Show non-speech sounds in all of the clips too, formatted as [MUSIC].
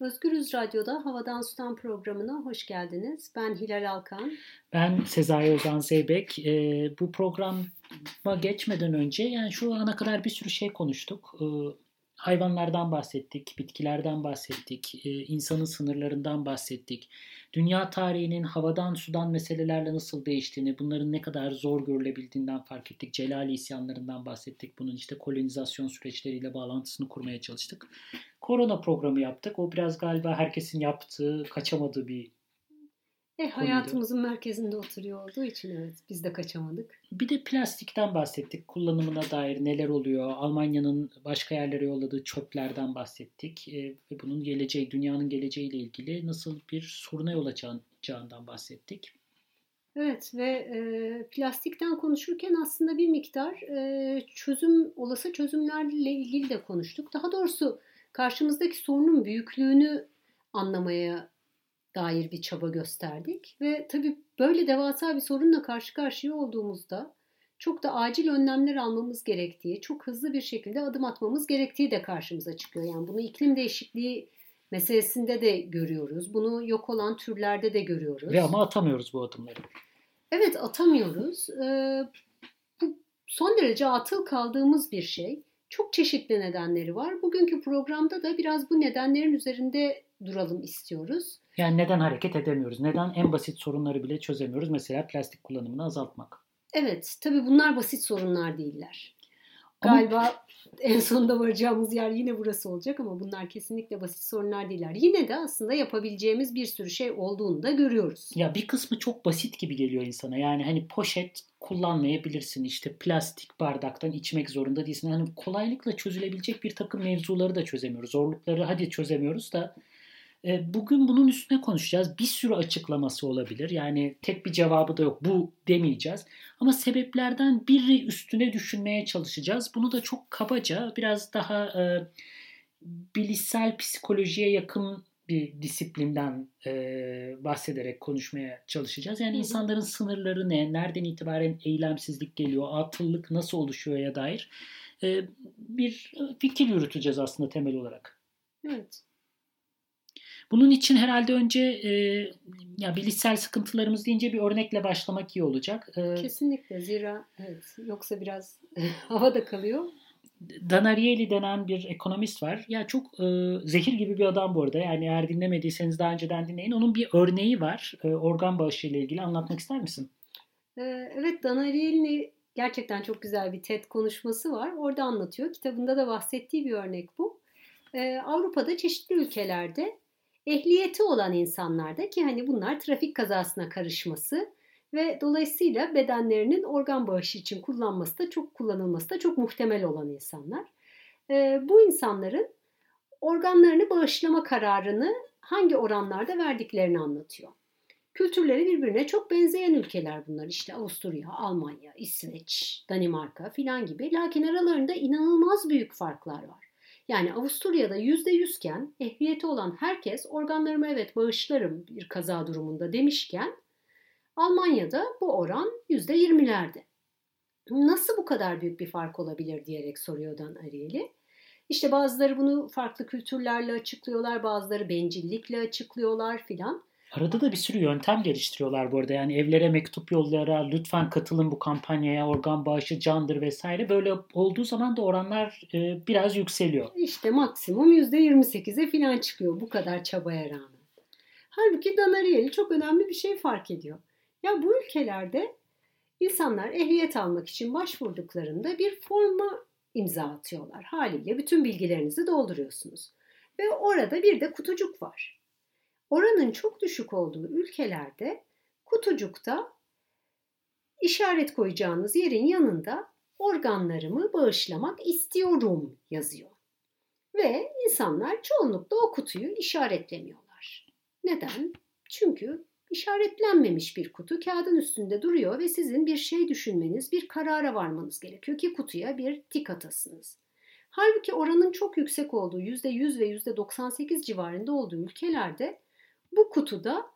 Özgürüz Radyo'da Havadan Sudan programına hoş geldiniz. Ben Hilal Alkan. Ben Sezai Ozan Zeybek. Ee, bu programa geçmeden önce yani şu ana kadar bir sürü şey konuştuk. Ee, hayvanlardan bahsettik, bitkilerden bahsettik, e, insanın sınırlarından bahsettik. Dünya tarihinin havadan sudan meselelerle nasıl değiştiğini, bunların ne kadar zor görülebildiğinden fark ettik. Celali isyanlarından bahsettik. Bunun işte kolonizasyon süreçleriyle bağlantısını kurmaya çalıştık. Korona programı yaptık. O biraz galiba herkesin yaptığı, kaçamadığı bir e, hayatımızın merkezinde oturuyor olduğu için evet biz de kaçamadık. Bir de plastikten bahsettik. Kullanımına dair neler oluyor? Almanya'nın başka yerlere yolladığı çöplerden bahsettik. E, ve bunun geleceği, dünyanın geleceğiyle ilgili nasıl bir soruna yol açacağından bahsettik. Evet ve e, plastikten konuşurken aslında bir miktar e, çözüm olası çözümlerle ilgili de konuştuk. Daha doğrusu karşımızdaki sorunun büyüklüğünü anlamaya dair bir çaba gösterdik. Ve tabii böyle devasa bir sorunla karşı karşıya olduğumuzda çok da acil önlemler almamız gerektiği, çok hızlı bir şekilde adım atmamız gerektiği de karşımıza çıkıyor. Yani bunu iklim değişikliği meselesinde de görüyoruz. Bunu yok olan türlerde de görüyoruz. Ve ama atamıyoruz bu adımları. Evet atamıyoruz. Ee, bu son derece atıl kaldığımız bir şey. Çok çeşitli nedenleri var. Bugünkü programda da biraz bu nedenlerin üzerinde duralım istiyoruz. Yani neden hareket edemiyoruz? Neden en basit sorunları bile çözemiyoruz? Mesela plastik kullanımını azaltmak. Evet, tabii bunlar basit sorunlar değiller. Galiba ama... en sonunda varacağımız yer yine burası olacak ama bunlar kesinlikle basit sorunlar değiller. Yine de aslında yapabileceğimiz bir sürü şey olduğunu da görüyoruz. Ya bir kısmı çok basit gibi geliyor insana. Yani hani poşet kullanmayabilirsin. İşte plastik bardaktan içmek zorunda değilsin. Hani kolaylıkla çözülebilecek bir takım mevzuları da çözemiyoruz. Zorlukları hadi çözemiyoruz da bugün bunun üstüne konuşacağız. Bir sürü açıklaması olabilir. Yani tek bir cevabı da yok. Bu demeyeceğiz. Ama sebeplerden biri üstüne düşünmeye çalışacağız. Bunu da çok kabaca biraz daha e, bilişsel psikolojiye yakın bir disiplinden e, bahsederek konuşmaya çalışacağız. Yani insanların sınırları ne, nereden itibaren eylemsizlik geliyor, atıllık nasıl oluşuyor ya dair e, bir fikir yürüteceğiz aslında temel olarak. Evet. Bunun için herhalde önce e, ya bilişsel sıkıntılarımız deyince bir örnekle başlamak iyi olacak. E, Kesinlikle zira evet, yoksa biraz [LAUGHS] havada kalıyor. Dan Ariely denen bir ekonomist var. Ya çok e, zehir gibi bir adam bu arada. Yani eğer dinlemediyseniz daha önceden dinleyin. Onun bir örneği var. E, organ bağışı ile ilgili anlatmak ister misin? E, evet Dan Ariely'nin gerçekten çok güzel bir TED konuşması var. Orada anlatıyor. Kitabında da bahsettiği bir örnek bu. E, Avrupa'da çeşitli ülkelerde ehliyeti olan insanlarda ki hani bunlar trafik kazasına karışması ve dolayısıyla bedenlerinin organ bağışı için kullanması da çok kullanılması da çok muhtemel olan insanlar. E, bu insanların organlarını bağışlama kararını hangi oranlarda verdiklerini anlatıyor. Kültürleri birbirine çok benzeyen ülkeler bunlar. İşte Avusturya, Almanya, İsveç, Danimarka filan gibi. Lakin aralarında inanılmaz büyük farklar var. Yani Avusturya'da %100 iken ehliyeti olan herkes organlarımı evet bağışlarım bir kaza durumunda demişken Almanya'da bu oran %20'lerde. Nasıl bu kadar büyük bir fark olabilir diyerek soruyor Dan Ariely. İşte bazıları bunu farklı kültürlerle açıklıyorlar, bazıları bencillikle açıklıyorlar filan. Arada da bir sürü yöntem geliştiriyorlar bu arada. Yani evlere mektup yollayarak lütfen katılın bu kampanyaya organ bağışı candır vesaire. Böyle olduğu zaman da oranlar e, biraz yükseliyor. İşte maksimum %28'e falan çıkıyor bu kadar çabaya rağmen. Halbuki Danarieli çok önemli bir şey fark ediyor. Ya bu ülkelerde insanlar ehliyet almak için başvurduklarında bir forma imza atıyorlar. Haliyle bütün bilgilerinizi dolduruyorsunuz. Ve orada bir de kutucuk var. Oranın çok düşük olduğu ülkelerde kutucukta işaret koyacağınız yerin yanında organlarımı bağışlamak istiyorum yazıyor. Ve insanlar çoğunlukla o kutuyu işaretlemiyorlar. Neden? Çünkü işaretlenmemiş bir kutu kağıdın üstünde duruyor ve sizin bir şey düşünmeniz, bir karara varmanız gerekiyor ki kutuya bir tik atasınız. Halbuki oranın çok yüksek olduğu %100 ve %98 civarında olduğu ülkelerde bu kutuda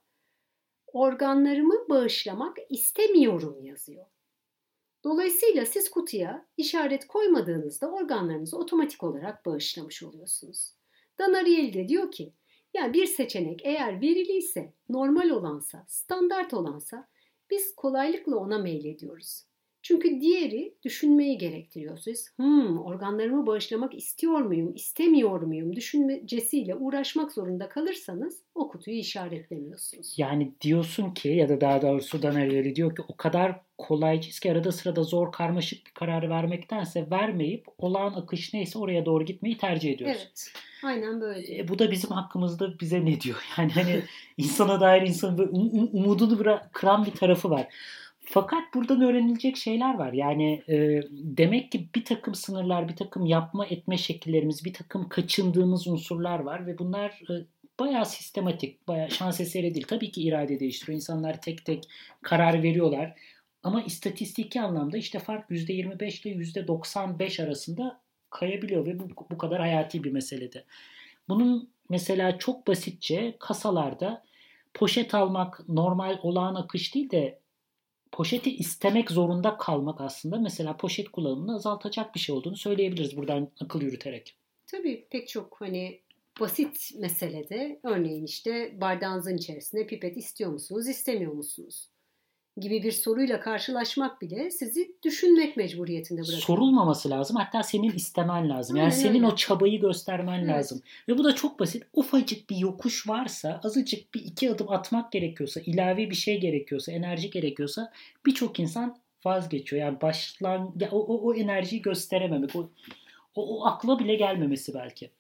organlarımı bağışlamak istemiyorum yazıyor. Dolayısıyla siz kutuya işaret koymadığınızda organlarınızı otomatik olarak bağışlamış oluyorsunuz. Dan Ariely de diyor ki Yani bir seçenek eğer veriliyse, normal olansa, standart olansa biz kolaylıkla ona meylediyoruz. Çünkü diğeri düşünmeyi gerektiriyor. Siz hmm, organlarımı bağışlamak istiyor muyum, istemiyor muyum düşüncesiyle uğraşmak zorunda kalırsanız o kutuyu işaretlemiyorsunuz. Yani diyorsun ki ya da daha doğrusu Danerleri diyor ki o kadar kolaycıyız ki arada sırada zor karmaşık bir karar vermektense vermeyip olağan akış neyse oraya doğru gitmeyi tercih ediyoruz. Evet. Aynen böyle. E, bu da bizim hakkımızda bize ne diyor? [LAUGHS] Yani hani insana dair insanın um, umudunu kıran bir tarafı var. Fakat buradan öğrenilecek şeyler var. Yani e, demek ki bir takım sınırlar, bir takım yapma etme şekillerimiz, bir takım kaçındığımız unsurlar var ve bunlar e, bayağı sistematik, bayağı şans eseri değil. Tabii ki irade değiştiriyor. İnsanlar tek tek karar veriyorlar. Ama istatistiki anlamda işte fark %25 ile %95 arasında kayabiliyor ve bu, bu kadar hayati bir meselede. Bunun mesela çok basitçe kasalarda poşet almak normal olağan akış değil de poşeti istemek zorunda kalmak aslında mesela poşet kullanımını azaltacak bir şey olduğunu söyleyebiliriz buradan akıl yürüterek. Tabii pek çok hani basit meselede örneğin işte bardağınızın içerisinde pipet istiyor musunuz, istemiyor musunuz? Gibi bir soruyla karşılaşmak bile sizi düşünmek mecburiyetinde bırakıyor. Sorulmaması lazım. Hatta senin istemen lazım. Yani Aynen senin öyle. o çabayı göstermen evet. lazım. Ve bu da çok basit. Ufacık bir yokuş varsa, azıcık bir iki adım atmak gerekiyorsa, ilave bir şey gerekiyorsa, enerji gerekiyorsa birçok insan vazgeçiyor. Yani başlan ya o, o, o enerjiyi gösterememek, o, o, o akla bile gelmemesi belki.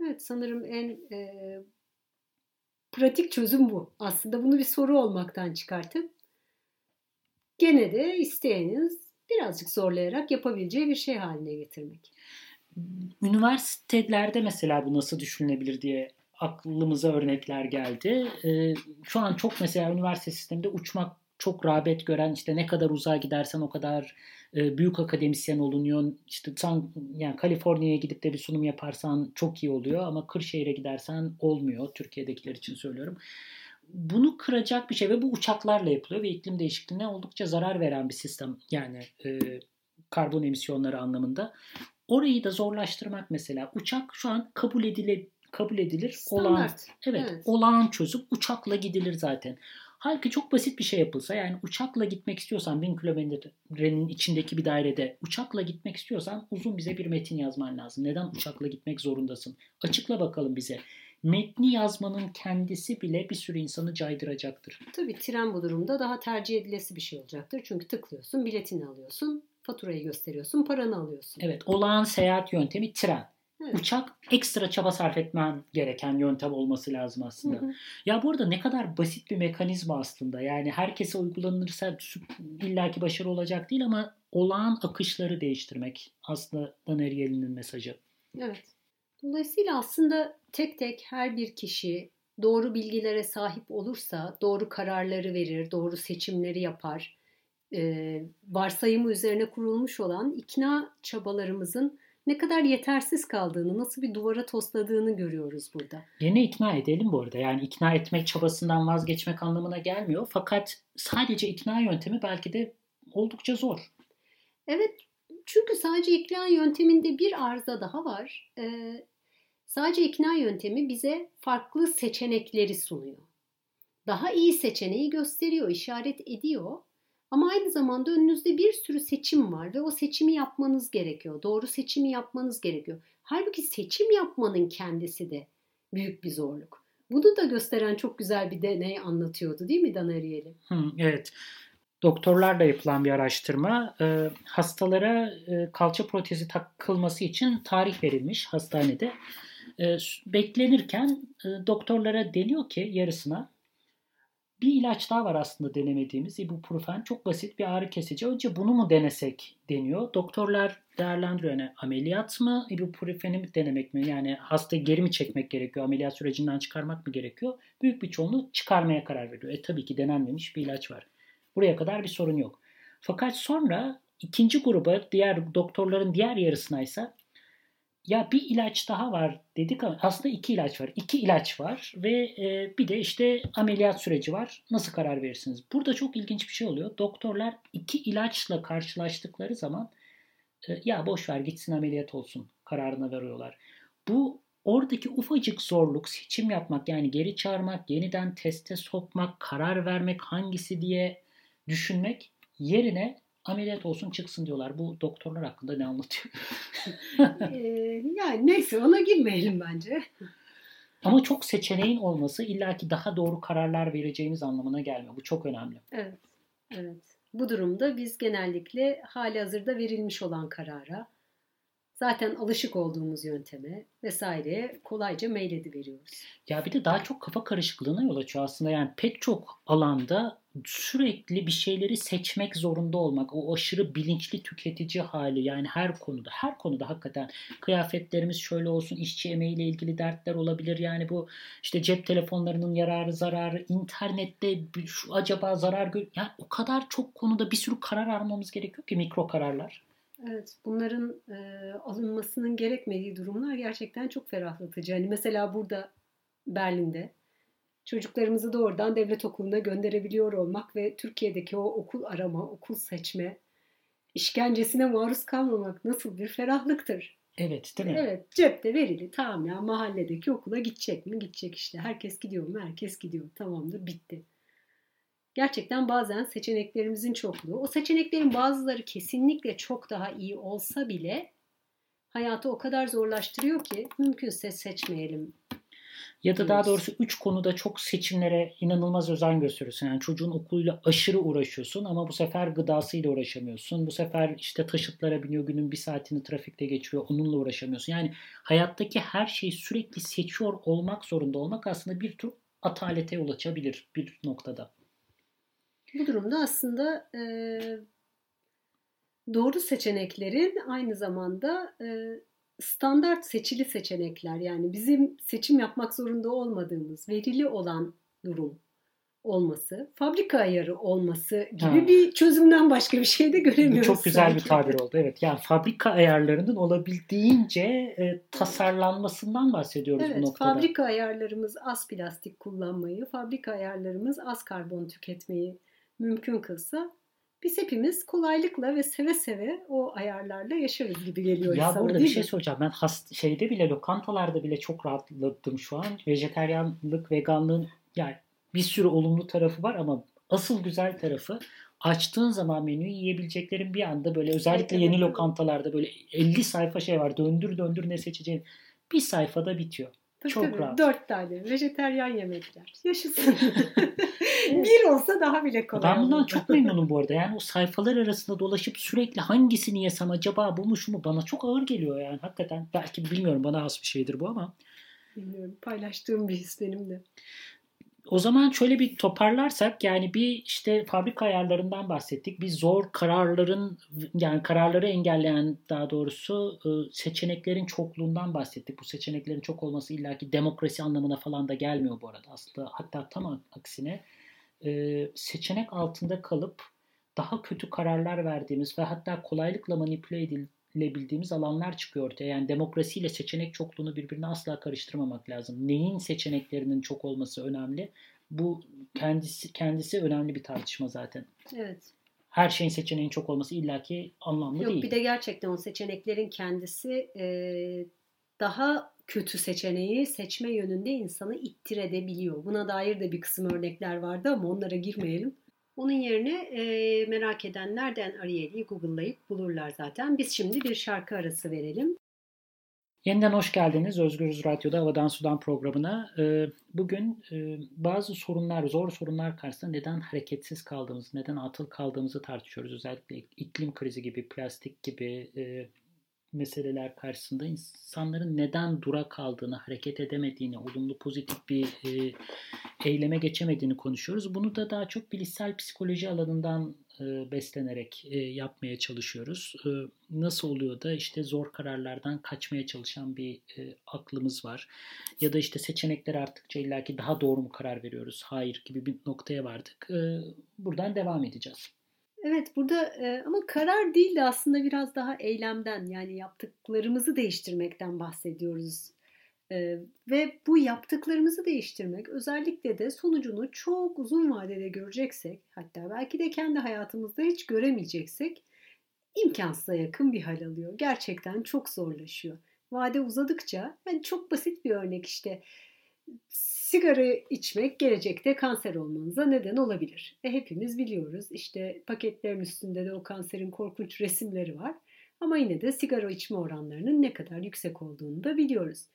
Evet sanırım en e, pratik çözüm bu. Aslında bunu bir soru olmaktan çıkartıp gene de isteyeniz birazcık zorlayarak yapabileceği bir şey haline getirmek. Üniversitelerde mesela bu nasıl düşünülebilir diye aklımıza örnekler geldi. Ee, şu an çok mesela üniversite sisteminde uçmak çok rağbet gören işte ne kadar uzağa gidersen o kadar e, büyük akademisyen olunuyor. İşte sen yani Kaliforniya'ya gidip de bir sunum yaparsan çok iyi oluyor ama Kırşehir'e gidersen olmuyor. Türkiye'dekiler için söylüyorum bunu kıracak bir şey ve bu uçaklarla yapılıyor ve iklim değişikliğine oldukça zarar veren bir sistem yani e, karbon emisyonları anlamında. Orayı da zorlaştırmak mesela uçak şu an kabul edilir kabul edilir Standart. olağan evet, evet olağan çözüm uçakla gidilir zaten. Halbuki çok basit bir şey yapılsa yani uçakla gitmek istiyorsan 1000 kilometrenin içindeki bir dairede uçakla gitmek istiyorsan uzun bize bir metin yazman lazım. Neden uçakla gitmek zorundasın? Açıkla bakalım bize metni yazmanın kendisi bile bir sürü insanı caydıracaktır. Tabii tren bu durumda daha tercih edilesi bir şey olacaktır. Çünkü tıklıyorsun, biletini alıyorsun, faturayı gösteriyorsun, paranı alıyorsun. Evet, olağan seyahat yöntemi tren. Evet. Uçak ekstra çaba sarf etmen gereken yöntem olması lazım aslında. Hı hı. Ya bu arada ne kadar basit bir mekanizma aslında. Yani herkese uygulanırsa illaki başarı olacak değil ama olağan akışları değiştirmek aslında Daneriel'in mesajı. Evet. Dolayısıyla aslında tek tek her bir kişi doğru bilgilere sahip olursa doğru kararları verir, doğru seçimleri yapar. Ee, varsayımı üzerine kurulmuş olan ikna çabalarımızın ne kadar yetersiz kaldığını, nasıl bir duvara tosladığını görüyoruz burada. Yine ikna edelim bu arada. Yani ikna etmek çabasından vazgeçmek anlamına gelmiyor. Fakat sadece ikna yöntemi belki de oldukça zor. Evet çünkü sadece ikna yönteminde bir arıza daha var. Ee, Sadece ikna yöntemi bize farklı seçenekleri sunuyor. Daha iyi seçeneği gösteriyor, işaret ediyor. Ama aynı zamanda önünüzde bir sürü seçim var ve o seçimi yapmanız gerekiyor. Doğru seçimi yapmanız gerekiyor. Halbuki seçim yapmanın kendisi de büyük bir zorluk. Bunu da gösteren çok güzel bir deney anlatıyordu değil mi Dan Ariely? Evet. Doktorlarla yapılan bir araştırma. E, hastalara e, kalça protezi takılması için tarih verilmiş hastanede. E, beklenirken e, doktorlara deniyor ki yarısına bir ilaç daha var aslında denemediğimiz ibuprofen. Çok basit bir ağrı kesici. Önce bunu mu denesek deniyor. Doktorlar değerlendiriyor. Yani ameliyat mı, ibuprofeni mi denemek mi? Yani hastayı geri mi çekmek gerekiyor? Ameliyat sürecinden çıkarmak mı gerekiyor? Büyük bir çoğunluğu çıkarmaya karar veriyor. E tabii ki denenmemiş bir ilaç var. Buraya kadar bir sorun yok. Fakat sonra ikinci gruba diğer doktorların diğer yarısına ise ya bir ilaç daha var dedik ama aslında iki ilaç var. İki ilaç var ve e, bir de işte ameliyat süreci var. Nasıl karar verirsiniz? Burada çok ilginç bir şey oluyor. Doktorlar iki ilaçla karşılaştıkları zaman e, ya boş ver gitsin ameliyat olsun kararına veriyorlar. Bu oradaki ufacık zorluk seçim yapmak yani geri çağırmak, yeniden teste sokmak, karar vermek hangisi diye düşünmek yerine ameliyat olsun çıksın diyorlar. Bu doktorlar hakkında ne anlatıyor? [LAUGHS] ee, yani neyse ona girmeyelim bence. Ama çok seçeneğin olması illaki daha doğru kararlar vereceğimiz anlamına gelmiyor. Bu çok önemli. Evet. Evet. Bu durumda biz genellikle hali hazırda verilmiş olan karara, zaten alışık olduğumuz yönteme vesaireye kolayca veriyoruz. Ya bir de daha çok kafa karışıklığına yol açıyor aslında. Yani pek çok alanda sürekli bir şeyleri seçmek zorunda olmak, o aşırı bilinçli tüketici hali yani her konuda, her konuda hakikaten kıyafetlerimiz şöyle olsun, işçi emeğiyle ilgili dertler olabilir. Yani bu işte cep telefonlarının yararı, zararı, internette şu acaba zarar gör... Yani o kadar çok konuda bir sürü karar almamız gerekiyor ki mikro kararlar. Evet, bunların e, alınmasının gerekmediği durumlar gerçekten çok ferahlatıcı. Hani mesela burada Berlin'de çocuklarımızı doğrudan devlet okuluna gönderebiliyor olmak ve Türkiye'deki o okul arama, okul seçme işkencesine maruz kalmamak nasıl bir ferahlıktır. Evet değil mi? Evet cepte verili tamam ya mahalledeki okula gidecek mi? Gidecek işte. Herkes gidiyor mu? Herkes gidiyor. Tamamdır bitti. Gerçekten bazen seçeneklerimizin çokluğu, o seçeneklerin bazıları kesinlikle çok daha iyi olsa bile hayatı o kadar zorlaştırıyor ki mümkünse seçmeyelim ya da daha doğrusu üç konuda çok seçimlere inanılmaz özen gösteriyorsun. Yani çocuğun okuluyla aşırı uğraşıyorsun ama bu sefer gıdasıyla uğraşamıyorsun. Bu sefer işte taşıtlara biniyor günün bir saatini trafikte geçiriyor onunla uğraşamıyorsun. Yani hayattaki her şeyi sürekli seçiyor olmak zorunda olmak aslında bir tür atalete yol açabilir bir noktada. Bu durumda aslında e, doğru seçeneklerin aynı zamanda e, standart seçili seçenekler yani bizim seçim yapmak zorunda olmadığımız verili olan durum olması, fabrika ayarı olması gibi ha. bir çözümden başka bir şey de göremiyoruz. Bu çok güzel sanki. bir tabir oldu. Evet yani fabrika ayarlarının olabildiğince e, tasarlanmasından bahsediyoruz evet, bu noktada. Fabrika ayarlarımız az plastik kullanmayı, fabrika ayarlarımız az karbon tüketmeyi mümkün kılsa biz hepimiz kolaylıkla ve seve seve o ayarlarla yaşarız gibi geliyor ya insana, burada bir şey soracağım. Ben hast şeyde bile lokantalarda bile çok rahatladım şu an. Vejeteryanlık, veganlığın yani bir sürü olumlu tarafı var ama asıl güzel tarafı açtığın zaman menüyü yiyebileceklerin bir anda böyle özellikle yeni lokantalarda böyle 50 sayfa şey var. Döndür döndür ne seçeceğin bir sayfada bitiyor. Tabii, Çok tabii. rahat. Dört tane vejeteryan yemekler. Yaşasın. [LAUGHS] bir olsa daha bile kolay. Ben bundan çok memnunum bu arada. Yani o sayfalar arasında dolaşıp sürekli hangisini yesem acaba bu mu şu mu bana çok ağır geliyor yani hakikaten. Belki bilmiyorum bana az bir şeydir bu ama. Bilmiyorum. Paylaştığım bir his benim de o zaman şöyle bir toparlarsak yani bir işte fabrika ayarlarından bahsettik. Bir zor kararların yani kararları engelleyen daha doğrusu e, seçeneklerin çokluğundan bahsettik. Bu seçeneklerin çok olması illaki demokrasi anlamına falan da gelmiyor bu arada. Aslında hatta tam aksine e, seçenek altında kalıp daha kötü kararlar verdiğimiz ve hatta kolaylıkla manipüle edildiğimiz bildiğimiz alanlar çıkıyor ortaya. Yani demokrasiyle seçenek çokluğunu birbirine asla karıştırmamak lazım. Neyin seçeneklerinin çok olması önemli. Bu kendisi kendisi önemli bir tartışma zaten. Evet. Her şeyin seçeneğin çok olması illaki anlamlı Yok, değil. Bir de gerçekten o seçeneklerin kendisi e, daha kötü seçeneği seçme yönünde insanı ittirebiliyor. Buna dair de bir kısım örnekler vardı ama onlara girmeyelim. Onun yerine e, merak edenler Den Ariely'i Google'layıp bulurlar zaten. Biz şimdi bir şarkı arası verelim. Yeniden hoş geldiniz Özgürüz Radyo'da Havadan Sudan programına. Bugün bazı sorunlar, zor sorunlar karşısında neden hareketsiz kaldığımızı, neden atıl kaldığımızı tartışıyoruz. Özellikle iklim krizi gibi, plastik gibi meseleler karşısında insanların neden dura kaldığını, hareket edemediğini, olumlu pozitif bir e, eyleme geçemediğini konuşuyoruz. Bunu da daha çok bilişsel psikoloji alanından e, beslenerek e, yapmaya çalışıyoruz. E, nasıl oluyor da işte zor kararlardan kaçmaya çalışan bir e, aklımız var. Ya da işte seçenekler arttıkça illaki daha doğru mu karar veriyoruz, hayır gibi bir noktaya vardık. E, buradan devam edeceğiz. Evet burada e, ama karar değil de aslında biraz daha eylemden yani yaptıklarımızı değiştirmekten bahsediyoruz. E, ve bu yaptıklarımızı değiştirmek özellikle de sonucunu çok uzun vadede göreceksek hatta belki de kendi hayatımızda hiç göremeyeceksek imkansıza yakın bir hal alıyor. Gerçekten çok zorlaşıyor. vade uzadıkça yani çok basit bir örnek işte sigara içmek gelecekte kanser olmanıza neden olabilir. E, hepimiz biliyoruz işte paketlerin üstünde de o kanserin korkunç resimleri var. Ama yine de sigara içme oranlarının ne kadar yüksek olduğunu da biliyoruz.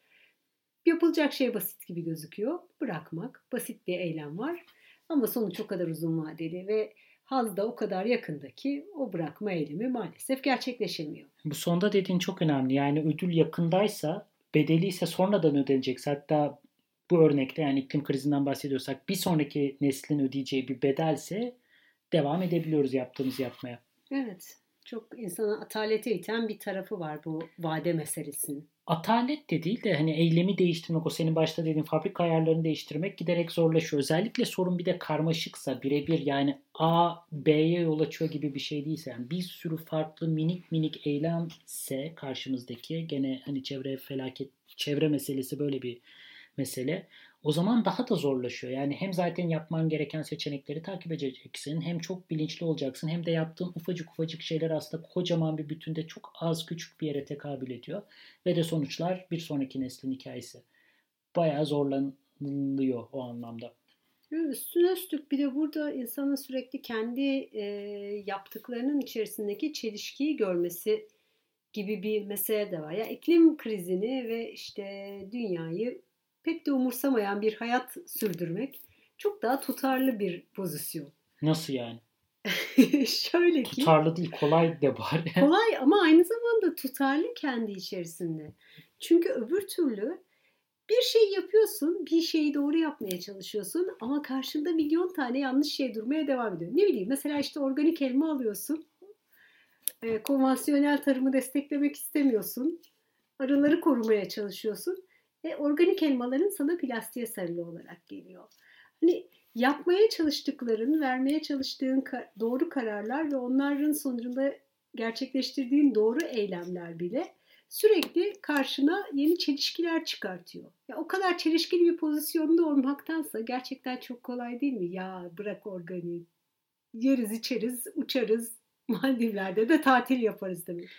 Yapılacak şey basit gibi gözüküyor. Bırakmak basit bir eylem var. Ama sonuç o kadar uzun vadeli ve haz da o kadar yakında ki o bırakma eylemi maalesef gerçekleşemiyor. Bu sonda dediğin çok önemli. Yani ödül yakındaysa bedeli ise sonradan ödenecekse hatta bu örnekte yani iklim krizinden bahsediyorsak bir sonraki neslin ödeyeceği bir bedelse devam edebiliyoruz yaptığımız yapmaya. Evet. Çok insana atalete iten bir tarafı var bu vade meselesinin. Atalet de değil de hani eylemi değiştirmek, o senin başta dediğin fabrika ayarlarını değiştirmek giderek zorlaşıyor. Özellikle sorun bir de karmaşıksa, birebir yani A, B'ye yol açıyor gibi bir şey değilse, yani bir sürü farklı minik minik eylemse karşımızdaki gene hani çevre felaket, çevre meselesi böyle bir mesele. O zaman daha da zorlaşıyor. Yani hem zaten yapman gereken seçenekleri takip edeceksin. Hem çok bilinçli olacaksın. Hem de yaptığın ufacık ufacık şeyler aslında kocaman bir bütünde çok az küçük bir yere tekabül ediyor. Ve de sonuçlar bir sonraki neslin hikayesi. Bayağı zorlanılıyor o anlamda. Üstüne üstlük bir de burada insanın sürekli kendi e, yaptıklarının içerisindeki çelişkiyi görmesi gibi bir mesele de var. Ya iklim krizini ve işte dünyayı pek de umursamayan bir hayat sürdürmek çok daha tutarlı bir pozisyon. Nasıl yani? [LAUGHS] Şöyle ki. Tutarlı değil kolay de var. [LAUGHS] kolay ama aynı zamanda tutarlı kendi içerisinde. Çünkü öbür türlü bir şey yapıyorsun, bir şeyi doğru yapmaya çalışıyorsun ama karşında milyon tane yanlış şey durmaya devam ediyor. Ne bileyim mesela işte organik elma alıyorsun. E, konvansiyonel tarımı desteklemek istemiyorsun. Arıları korumaya çalışıyorsun ve organik elmaların sana plastiğe sarılı olarak geliyor. Hani yapmaya çalıştıkların, vermeye çalıştığın doğru kararlar ve onların sonucunda gerçekleştirdiğin doğru eylemler bile sürekli karşına yeni çelişkiler çıkartıyor. Ya o kadar çelişkili bir pozisyonda olmaktansa gerçekten çok kolay değil mi? Ya bırak organiği. Yeriz, içeriz, uçarız. [LAUGHS] Maldivler'de de tatil yaparız demek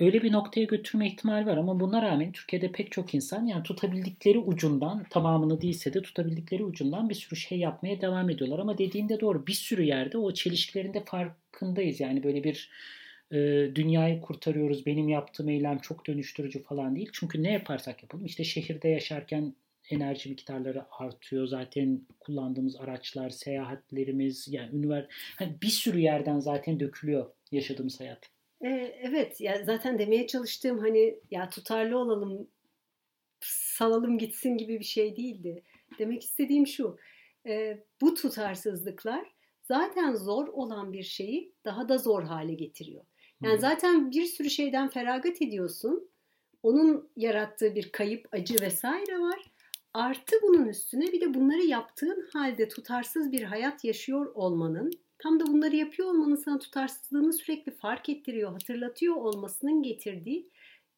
öyle bir noktaya götürme ihtimali var ama buna rağmen Türkiye'de pek çok insan yani tutabildikleri ucundan tamamını değilse de tutabildikleri ucundan bir sürü şey yapmaya devam ediyorlar ama dediğinde doğru bir sürü yerde o çelişkilerin de farkındayız yani böyle bir e, dünyayı kurtarıyoruz benim yaptığım eylem çok dönüştürücü falan değil çünkü ne yaparsak yapalım işte şehirde yaşarken enerji miktarları artıyor. Zaten kullandığımız araçlar, seyahatlerimiz, yani ünivers hani bir sürü yerden zaten dökülüyor yaşadığımız hayat. Ee, evet ya zaten demeye çalıştığım hani ya tutarlı olalım salalım gitsin gibi bir şey değildi. Demek istediğim şu e, bu tutarsızlıklar zaten zor olan bir şeyi daha da zor hale getiriyor. Yani zaten bir sürü şeyden feragat ediyorsun. Onun yarattığı bir kayıp, acı vesaire var. Artı bunun üstüne bir de bunları yaptığın halde tutarsız bir hayat yaşıyor olmanın Tam da bunları yapıyor olmanın sana tutarsızlığını sürekli fark ettiriyor, hatırlatıyor olmasının getirdiği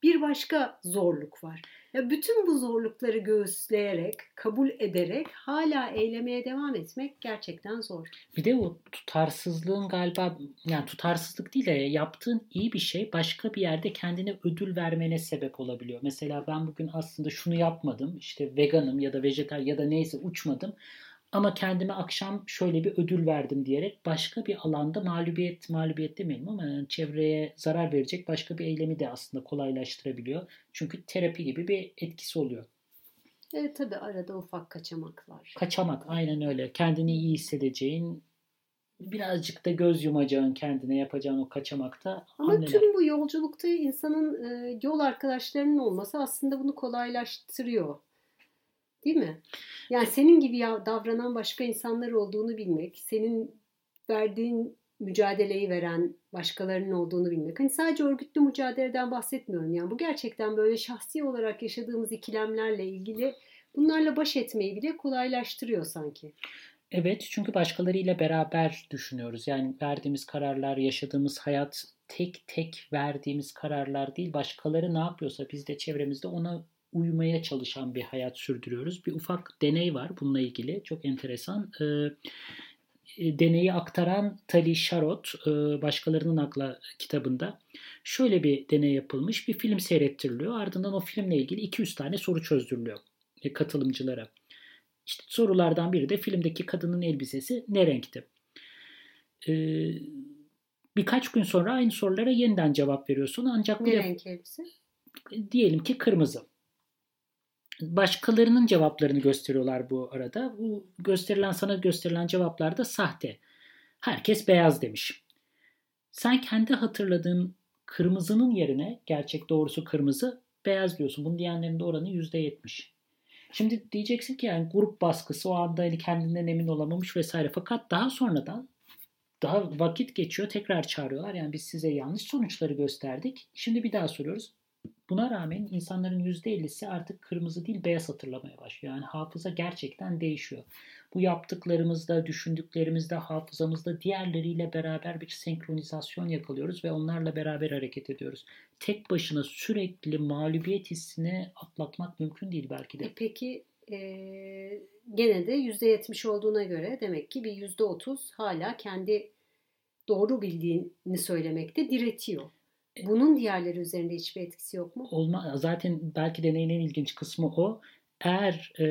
bir başka zorluk var. Ya bütün bu zorlukları göğüsleyerek, kabul ederek hala eylemeye devam etmek gerçekten zor. Bir de o tutarsızlığın galiba yani tutarsızlık değil de yaptığın iyi bir şey başka bir yerde kendine ödül vermene sebep olabiliyor. Mesela ben bugün aslında şunu yapmadım. işte veganım ya da vejetar ya da neyse uçmadım. Ama kendime akşam şöyle bir ödül verdim diyerek başka bir alanda mağlubiyet, mağlubiyet demeyelim ama yani çevreye zarar verecek başka bir eylemi de aslında kolaylaştırabiliyor. Çünkü terapi gibi bir etkisi oluyor. Evet tabii arada ufak kaçamaklar. Kaçamak aynen öyle. Kendini iyi hissedeceğin birazcık da göz yumacağın kendine yapacağın o kaçamakta. Ama anneler. tüm bu yolculukta insanın e, yol arkadaşlarının olması aslında bunu kolaylaştırıyor. Değil mi? Yani senin gibi ya davranan başka insanlar olduğunu bilmek, senin verdiğin mücadeleyi veren başkalarının olduğunu bilmek. Hani sadece örgütlü mücadeleden bahsetmiyorum. Yani bu gerçekten böyle şahsi olarak yaşadığımız ikilemlerle ilgili bunlarla baş etmeyi bile kolaylaştırıyor sanki. Evet çünkü başkalarıyla beraber düşünüyoruz. Yani verdiğimiz kararlar, yaşadığımız hayat tek tek verdiğimiz kararlar değil. Başkaları ne yapıyorsa biz de çevremizde ona uymaya çalışan bir hayat sürdürüyoruz. Bir ufak deney var bununla ilgili. Çok enteresan. Ee, e, deneyi aktaran Tali Sharot e, başkalarının akla kitabında şöyle bir deney yapılmış. Bir film seyrettiriliyor. Ardından o filmle ilgili 200 tane soru çözdürülüyor e, katılımcılara. İşte sorulardan biri de filmdeki kadının elbisesi ne renkti? Birkaç gün sonra aynı sorulara yeniden cevap veriyorsun. Ancak ne renk elbise? Diyelim ki kırmızı başkalarının cevaplarını gösteriyorlar bu arada. Bu gösterilen sana gösterilen cevaplar da sahte. Herkes beyaz demiş. Sen kendi hatırladığın kırmızının yerine gerçek doğrusu kırmızı beyaz diyorsun. Bunu diyenlerin de oranı %70. Şimdi diyeceksin ki yani grup baskısı o anda hani kendinden emin olamamış vesaire. Fakat daha sonradan daha vakit geçiyor tekrar çağırıyorlar. Yani biz size yanlış sonuçları gösterdik. Şimdi bir daha soruyoruz. Buna rağmen insanların %50'si artık kırmızı değil beyaz hatırlamaya başlıyor. Yani hafıza gerçekten değişiyor. Bu yaptıklarımızda, düşündüklerimizde, hafızamızda diğerleriyle beraber bir senkronizasyon yakalıyoruz ve onlarla beraber hareket ediyoruz. Tek başına sürekli mağlubiyet hissini atlatmak mümkün değil belki de. E peki e, gene de %70 olduğuna göre demek ki bir %30 hala kendi doğru bildiğini söylemekte diretiyor. Bunun diğerleri üzerinde hiçbir etkisi yok mu? Olma, zaten belki deneyin en ilginç kısmı o. Eğer e,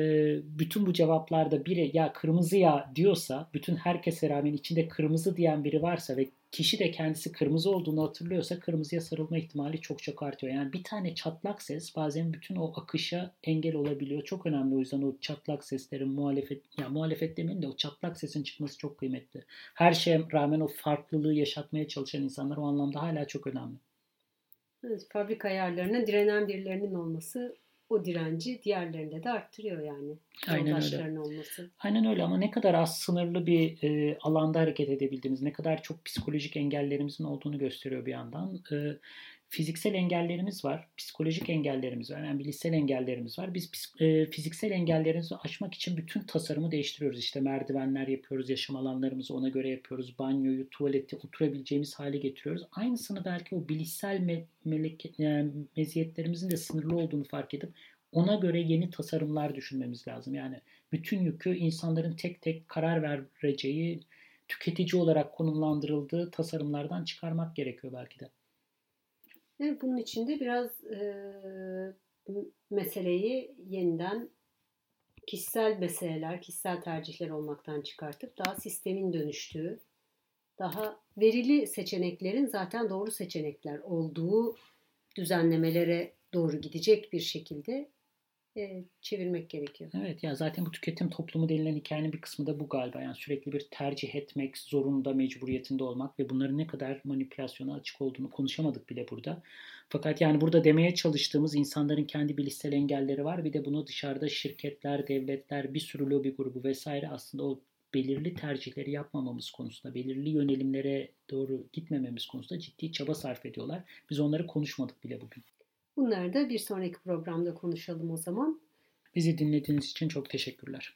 bütün bu cevaplarda biri ya kırmızı ya diyorsa, bütün herkese rağmen içinde kırmızı diyen biri varsa ve kişi de kendisi kırmızı olduğunu hatırlıyorsa kırmızıya sarılma ihtimali çok çok artıyor. Yani bir tane çatlak ses bazen bütün o akışa engel olabiliyor. Çok önemli o yüzden o çatlak seslerin muhalefet, ya muhalefet demeyin de o çatlak sesin çıkması çok kıymetli. Her şeye rağmen o farklılığı yaşatmaya çalışan insanlar o anlamda hala çok önemli. Evet, fabrika ayarlarına direnen birilerinin olması o direnci diğerlerinde de arttırıyor yani. Aynen öyle. Olması. Aynen öyle ama ne kadar az sınırlı bir e, alanda hareket edebildiğimiz, ne kadar çok psikolojik engellerimizin olduğunu gösteriyor bir yandan. E, fiziksel engellerimiz var, psikolojik engellerimiz var, yani bilişsel engellerimiz var. Biz e, fiziksel engellerimizi aşmak için bütün tasarımı değiştiriyoruz. İşte merdivenler yapıyoruz, yaşam alanlarımızı ona göre yapıyoruz, banyoyu, tuvaleti oturabileceğimiz hale getiriyoruz. Aynısını belki o bilişsel me- melek, yani meziyetlerimizin de sınırlı olduğunu fark edip ona göre yeni tasarımlar düşünmemiz lazım. Yani bütün yükü insanların tek tek karar vereceği, tüketici olarak konumlandırıldığı tasarımlardan çıkarmak gerekiyor belki de. Evet, bunun için de biraz e, meseleyi yeniden kişisel meseleler, kişisel tercihler olmaktan çıkartıp daha sistemin dönüştüğü, daha verili seçeneklerin zaten doğru seçenekler olduğu düzenlemelere doğru gidecek bir şekilde e, çevirmek gerekiyor. Evet ya zaten bu tüketim toplumu denilen hikayenin bir kısmı da bu galiba. Yani sürekli bir tercih etmek zorunda, mecburiyetinde olmak ve bunların ne kadar manipülasyona açık olduğunu konuşamadık bile burada. Fakat yani burada demeye çalıştığımız insanların kendi bilişsel engelleri var. Bir de bunu dışarıda şirketler, devletler, bir sürü lobi grubu vesaire aslında o belirli tercihleri yapmamamız konusunda, belirli yönelimlere doğru gitmememiz konusunda ciddi çaba sarf ediyorlar. Biz onları konuşmadık bile bugün. Bunları da bir sonraki programda konuşalım o zaman. Bizi dinlediğiniz için çok teşekkürler.